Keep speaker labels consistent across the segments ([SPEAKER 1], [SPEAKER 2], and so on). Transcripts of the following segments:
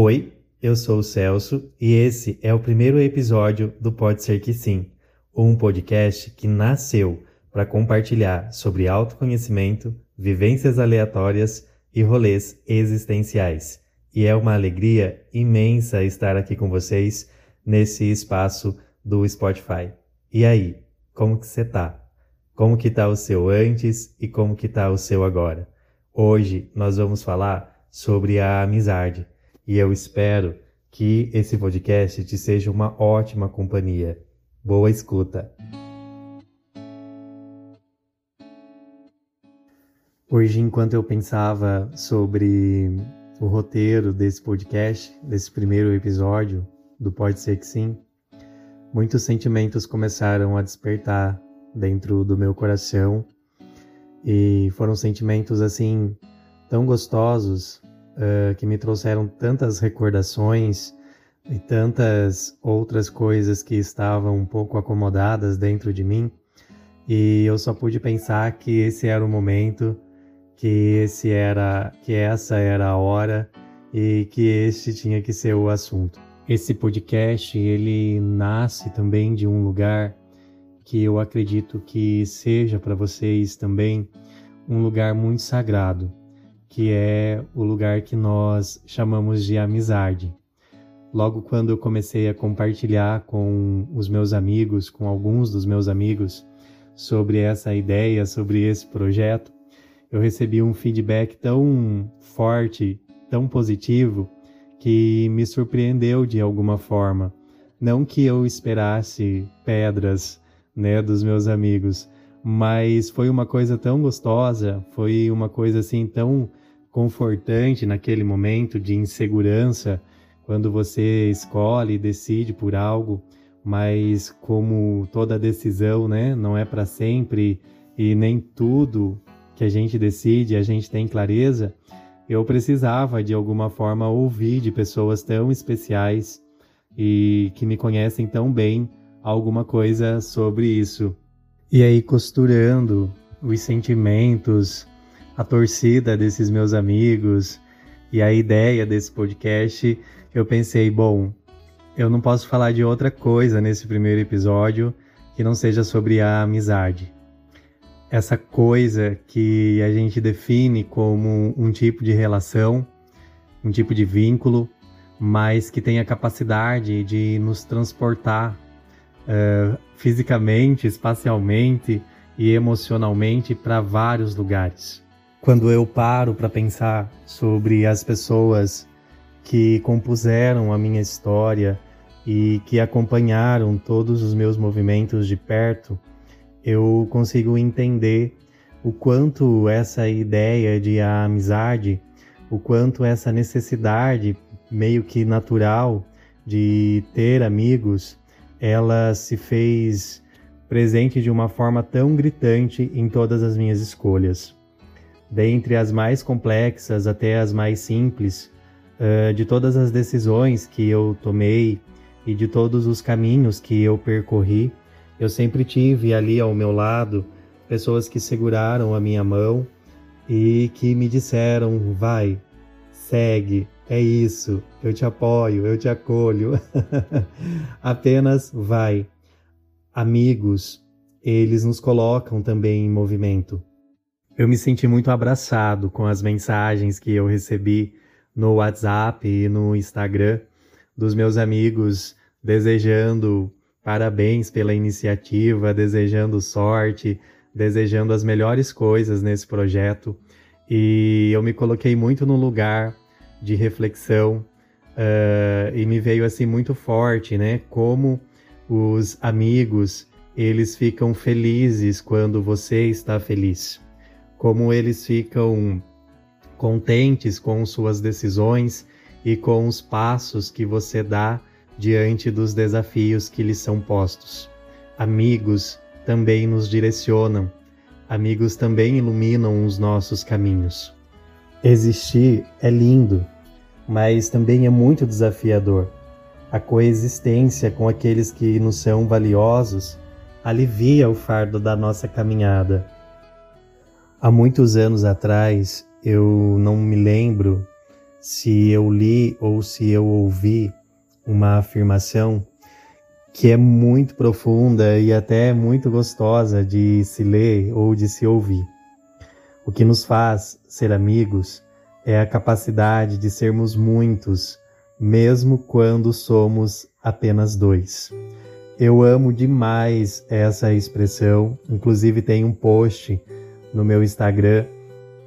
[SPEAKER 1] Oi, eu sou o Celso e esse é o primeiro episódio do Pode Ser Que Sim, um podcast que nasceu para compartilhar sobre autoconhecimento, vivências aleatórias e rolês existenciais. E é uma alegria imensa estar aqui com vocês nesse espaço do Spotify. E aí, como que você tá? Como que tá o seu antes e como que tá o seu agora? Hoje nós vamos falar sobre a amizade e eu espero que esse podcast te seja uma ótima companhia. Boa escuta! Hoje, enquanto eu pensava sobre o roteiro desse podcast, desse primeiro episódio do Pode Ser Que Sim, muitos sentimentos começaram a despertar dentro do meu coração e foram sentimentos assim tão gostosos uh, que me trouxeram tantas recordações e tantas outras coisas que estavam um pouco acomodadas dentro de mim. E eu só pude pensar que esse era o momento, que esse era, que essa era a hora e que este tinha que ser o assunto. Esse podcast, ele nasce também de um lugar que eu acredito que seja para vocês também um lugar muito sagrado, que é o lugar que nós chamamos de amizade. Logo quando eu comecei a compartilhar com os meus amigos, com alguns dos meus amigos, sobre essa ideia, sobre esse projeto, eu recebi um feedback tão forte, tão positivo, que me surpreendeu de alguma forma. Não que eu esperasse pedras, né, dos meus amigos, mas foi uma coisa tão gostosa, foi uma coisa assim tão confortante naquele momento de insegurança, quando você escolhe e decide por algo, mas como toda decisão, né, não é para sempre e nem tudo que a gente decide a gente tem clareza, eu precisava de alguma forma ouvir de pessoas tão especiais e que me conhecem tão bem alguma coisa sobre isso. E aí, costurando os sentimentos, a torcida desses meus amigos e a ideia desse podcast, eu pensei, bom, eu não posso falar de outra coisa nesse primeiro episódio que não seja sobre a amizade. Essa coisa que a gente define como um tipo de relação, um tipo de vínculo, mas que tem a capacidade de nos transportar uh, fisicamente, espacialmente e emocionalmente para vários lugares. Quando eu paro para pensar sobre as pessoas que compuseram a minha história e que acompanharam todos os meus movimentos de perto, eu consigo entender o quanto essa ideia de amizade, o quanto essa necessidade meio que natural de ter amigos ela se fez presente de uma forma tão gritante em todas as minhas escolhas. Dentre as mais complexas até as mais simples, uh, de todas as decisões que eu tomei e de todos os caminhos que eu percorri, eu sempre tive ali ao meu lado pessoas que seguraram a minha mão e que me disseram: vai, segue, é isso, eu te apoio, eu te acolho. Apenas vai. Amigos, eles nos colocam também em movimento. Eu me senti muito abraçado com as mensagens que eu recebi no WhatsApp e no Instagram dos meus amigos desejando parabéns pela iniciativa, desejando sorte, desejando as melhores coisas nesse projeto. E eu me coloquei muito no lugar de reflexão uh, e me veio assim muito forte, né? Como os amigos eles ficam felizes quando você está feliz, como eles ficam contentes com suas decisões e com os passos que você dá diante dos desafios que lhes são postos. Amigos também nos direcionam, amigos também iluminam os nossos caminhos. Existir é lindo, mas também é muito desafiador. A coexistência com aqueles que nos são valiosos alivia o fardo da nossa caminhada. Há muitos anos atrás, eu não me lembro se eu li ou se eu ouvi uma afirmação que é muito profunda e até muito gostosa de se ler ou de se ouvir. O que nos faz ser amigos é a capacidade de sermos muitos, mesmo quando somos apenas dois. Eu amo demais essa expressão, inclusive tem um post no meu Instagram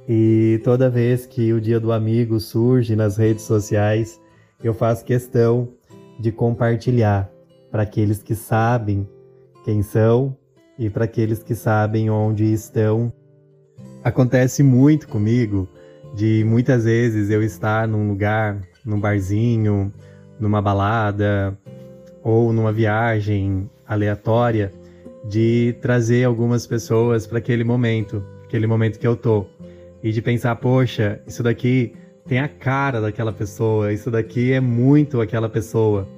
[SPEAKER 1] e toda vez que o Dia do Amigo surge nas redes sociais, eu faço questão de compartilhar para aqueles que sabem quem são e para aqueles que sabem onde estão. Acontece muito comigo de muitas vezes eu estar num lugar, num barzinho, numa balada ou numa viagem aleatória, de trazer algumas pessoas para aquele momento, aquele momento que eu tô e de pensar, poxa, isso daqui tem a cara daquela pessoa, isso daqui é muito aquela pessoa.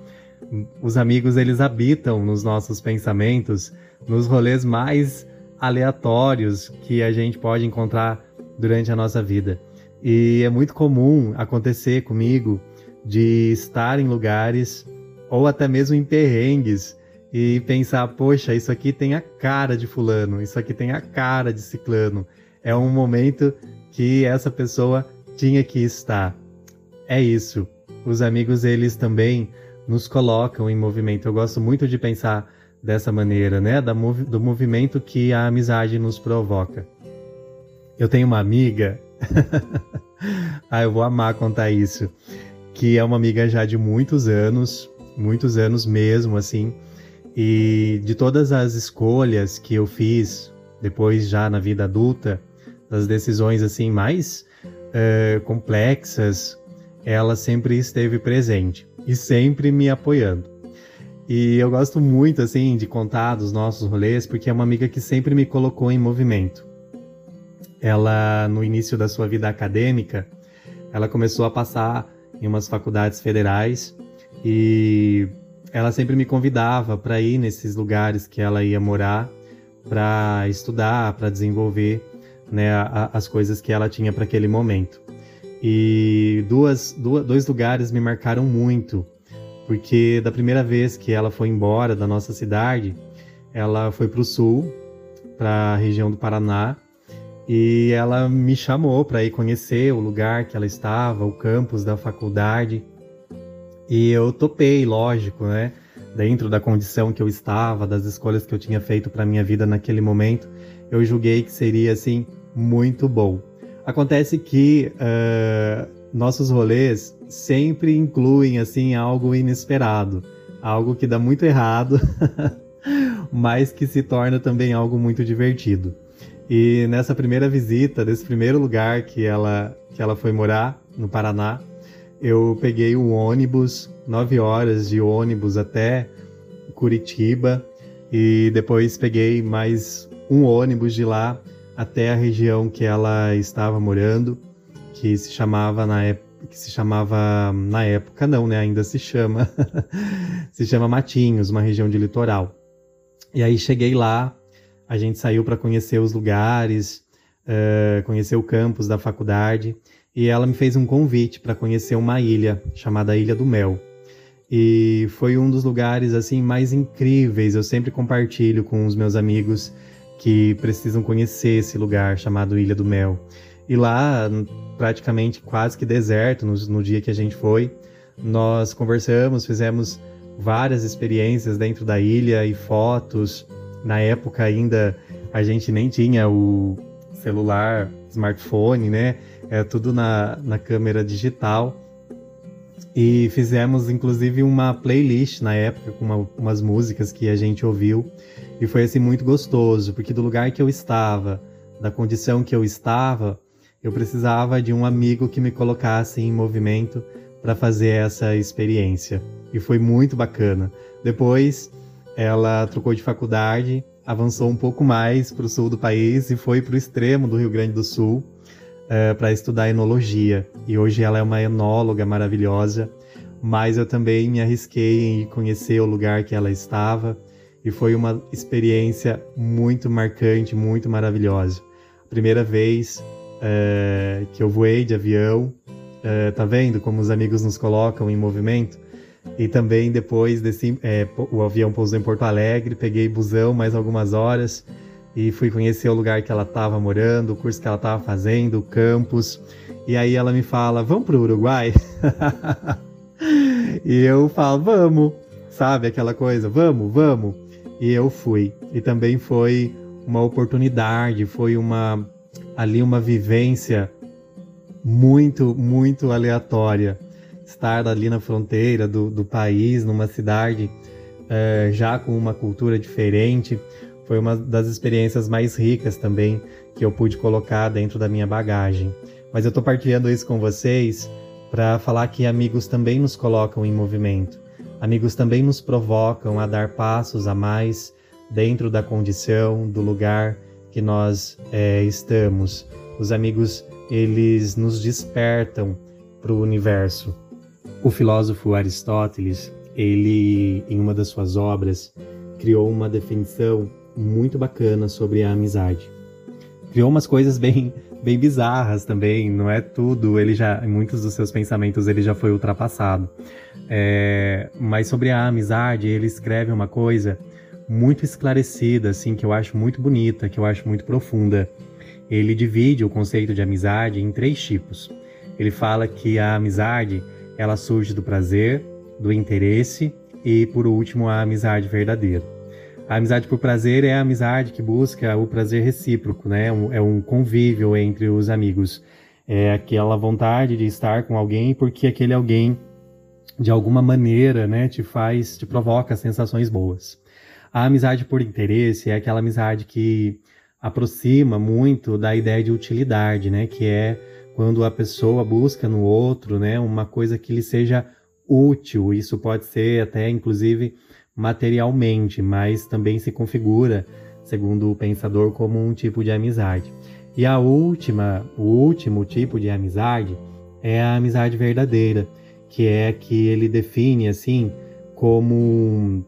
[SPEAKER 1] Os amigos, eles habitam nos nossos pensamentos, nos rolês mais aleatórios que a gente pode encontrar durante a nossa vida. E é muito comum acontecer comigo de estar em lugares ou até mesmo em perrengues e pensar, poxa, isso aqui tem a cara de fulano, isso aqui tem a cara de ciclano. É um momento que essa pessoa tinha que estar. É isso. Os amigos, eles também nos colocam em movimento. Eu gosto muito de pensar dessa maneira, né? do movimento que a amizade nos provoca. Eu tenho uma amiga, ah, eu vou amar contar isso, que é uma amiga já de muitos anos, muitos anos mesmo, assim, e de todas as escolhas que eu fiz depois já na vida adulta, das decisões assim mais uh, complexas, ela sempre esteve presente e sempre me apoiando. E eu gosto muito assim de contar dos nossos rolês porque é uma amiga que sempre me colocou em movimento. Ela no início da sua vida acadêmica, ela começou a passar em umas faculdades federais e ela sempre me convidava para ir nesses lugares que ela ia morar, para estudar, para desenvolver né, a, as coisas que ela tinha para aquele momento. E duas, duas, dois lugares me marcaram muito, porque da primeira vez que ela foi embora da nossa cidade, ela foi para o sul, para a região do Paraná, e ela me chamou para ir conhecer o lugar que ela estava, o campus da faculdade. E eu topei, lógico, né? Dentro da condição que eu estava, das escolhas que eu tinha feito para minha vida naquele momento, eu julguei que seria assim muito bom. Acontece que uh, nossos rolês sempre incluem assim algo inesperado, algo que dá muito errado, mas que se torna também algo muito divertido. E nessa primeira visita, desse primeiro lugar que ela, que ela foi morar, no Paraná, eu peguei o ônibus, nove horas de ônibus até Curitiba, e depois peguei mais um ônibus de lá até a região que ela estava morando, que se chamava na época que se chamava na época não, né? Ainda se chama se chama Matinhos, uma região de litoral. E aí cheguei lá, a gente saiu para conhecer os lugares, uh, conhecer o campus da faculdade e ela me fez um convite para conhecer uma ilha chamada Ilha do Mel. E foi um dos lugares assim mais incríveis. Eu sempre compartilho com os meus amigos que precisam conhecer esse lugar chamado Ilha do Mel. E lá, praticamente quase que deserto, no, no dia que a gente foi, nós conversamos, fizemos várias experiências dentro da ilha e fotos. Na época ainda a gente nem tinha o celular, smartphone, né? É tudo na, na câmera digital. E fizemos inclusive uma playlist na época com uma, umas músicas que a gente ouviu e foi assim muito gostoso, porque do lugar que eu estava, da condição que eu estava, eu precisava de um amigo que me colocasse em movimento para fazer essa experiência. E foi muito bacana. Depois, ela trocou de faculdade, avançou um pouco mais para o sul do país e foi para o extremo do Rio Grande do Sul eh, para estudar enologia. E hoje ela é uma enóloga maravilhosa. Mas eu também me arrisquei em conhecer o lugar que ela estava e foi uma experiência muito marcante, muito maravilhosa. Primeira vez é, que eu voei de avião, Uh, tá vendo como os amigos nos colocam em movimento? E também depois desse, é, o avião pousou em Porto Alegre, peguei busão mais algumas horas e fui conhecer o lugar que ela estava morando, o curso que ela estava fazendo, o campus. E aí ela me fala: "Vamos para o Uruguai?" e eu falo: "Vamos". Sabe aquela coisa? "Vamos, vamos". E eu fui. E também foi uma oportunidade, foi uma ali uma vivência muito, muito aleatória. Estar ali na fronteira do, do país, numa cidade é, já com uma cultura diferente, foi uma das experiências mais ricas também que eu pude colocar dentro da minha bagagem. Mas eu estou partilhando isso com vocês para falar que amigos também nos colocam em movimento. Amigos também nos provocam a dar passos a mais dentro da condição, do lugar que nós é, estamos. Os amigos, eles nos despertam para o universo. O filósofo Aristóteles, ele, em uma das suas obras, criou uma definição muito bacana sobre a amizade. Criou umas coisas bem, bem bizarras também, não é tudo, ele já, muitos dos seus pensamentos, ele já foi ultrapassado. É, mas sobre a amizade, ele escreve uma coisa muito esclarecida, assim, que eu acho muito bonita, que eu acho muito profunda. Ele divide o conceito de amizade em três tipos. Ele fala que a amizade, ela surge do prazer, do interesse e, por último, a amizade verdadeira. A amizade por prazer é a amizade que busca o prazer recíproco, né? É um convívio entre os amigos. É aquela vontade de estar com alguém porque aquele alguém, de alguma maneira, né, te faz, te provoca sensações boas. A amizade por interesse é aquela amizade que aproxima muito da ideia de utilidade, né? Que é quando a pessoa busca no outro, né, uma coisa que lhe seja útil. Isso pode ser até, inclusive, materialmente, mas também se configura, segundo o pensador, como um tipo de amizade. E a última, o último tipo de amizade é a amizade verdadeira, que é que ele define assim como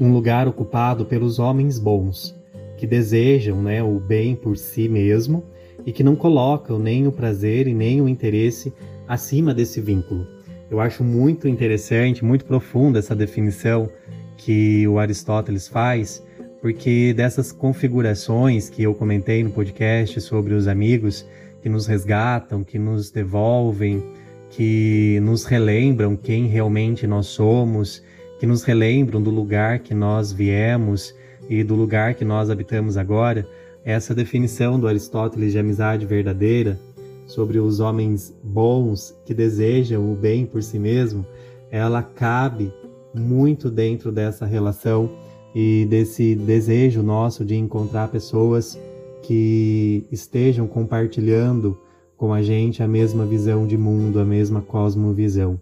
[SPEAKER 1] um lugar ocupado pelos homens bons, que desejam né, o bem por si mesmo e que não colocam nem o prazer e nem o interesse acima desse vínculo. Eu acho muito interessante, muito profunda essa definição que o Aristóteles faz, porque dessas configurações que eu comentei no podcast sobre os amigos que nos resgatam, que nos devolvem, que nos relembram quem realmente nós somos que nos relembram do lugar que nós viemos e do lugar que nós habitamos agora, essa definição do Aristóteles de amizade verdadeira sobre os homens bons que desejam o bem por si mesmo, ela cabe muito dentro dessa relação e desse desejo nosso de encontrar pessoas que estejam compartilhando com a gente a mesma visão de mundo, a mesma cosmovisão.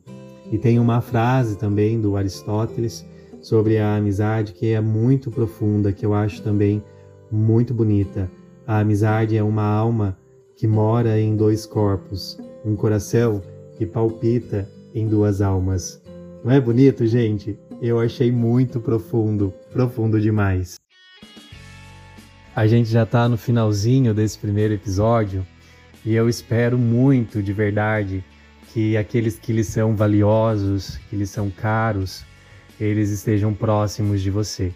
[SPEAKER 1] E tem uma frase também do Aristóteles sobre a amizade que é muito profunda, que eu acho também muito bonita. A amizade é uma alma que mora em dois corpos, um coração que palpita em duas almas. Não é bonito, gente? Eu achei muito profundo, profundo demais. A gente já está no finalzinho desse primeiro episódio e eu espero muito de verdade que aqueles que lhes são valiosos, que lhes são caros, eles estejam próximos de você.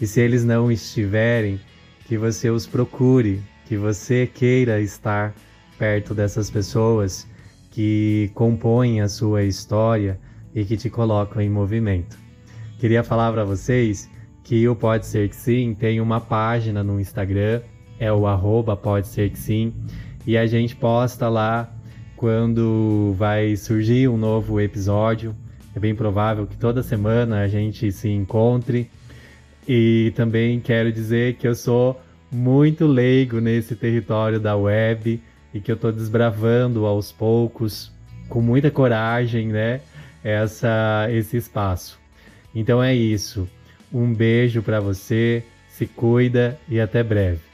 [SPEAKER 1] E se eles não estiverem, que você os procure, que você queira estar perto dessas pessoas que compõem a sua história e que te colocam em movimento. Queria falar para vocês que o Pode Ser Que Sim tem uma página no Instagram, é o arroba Pode Ser Que Sim, e a gente posta lá quando vai surgir um novo episódio. É bem provável que toda semana a gente se encontre. E também quero dizer que eu sou muito leigo nesse território da web e que eu estou desbravando aos poucos, com muita coragem, né? Essa, esse espaço. Então é isso. Um beijo para você, se cuida e até breve.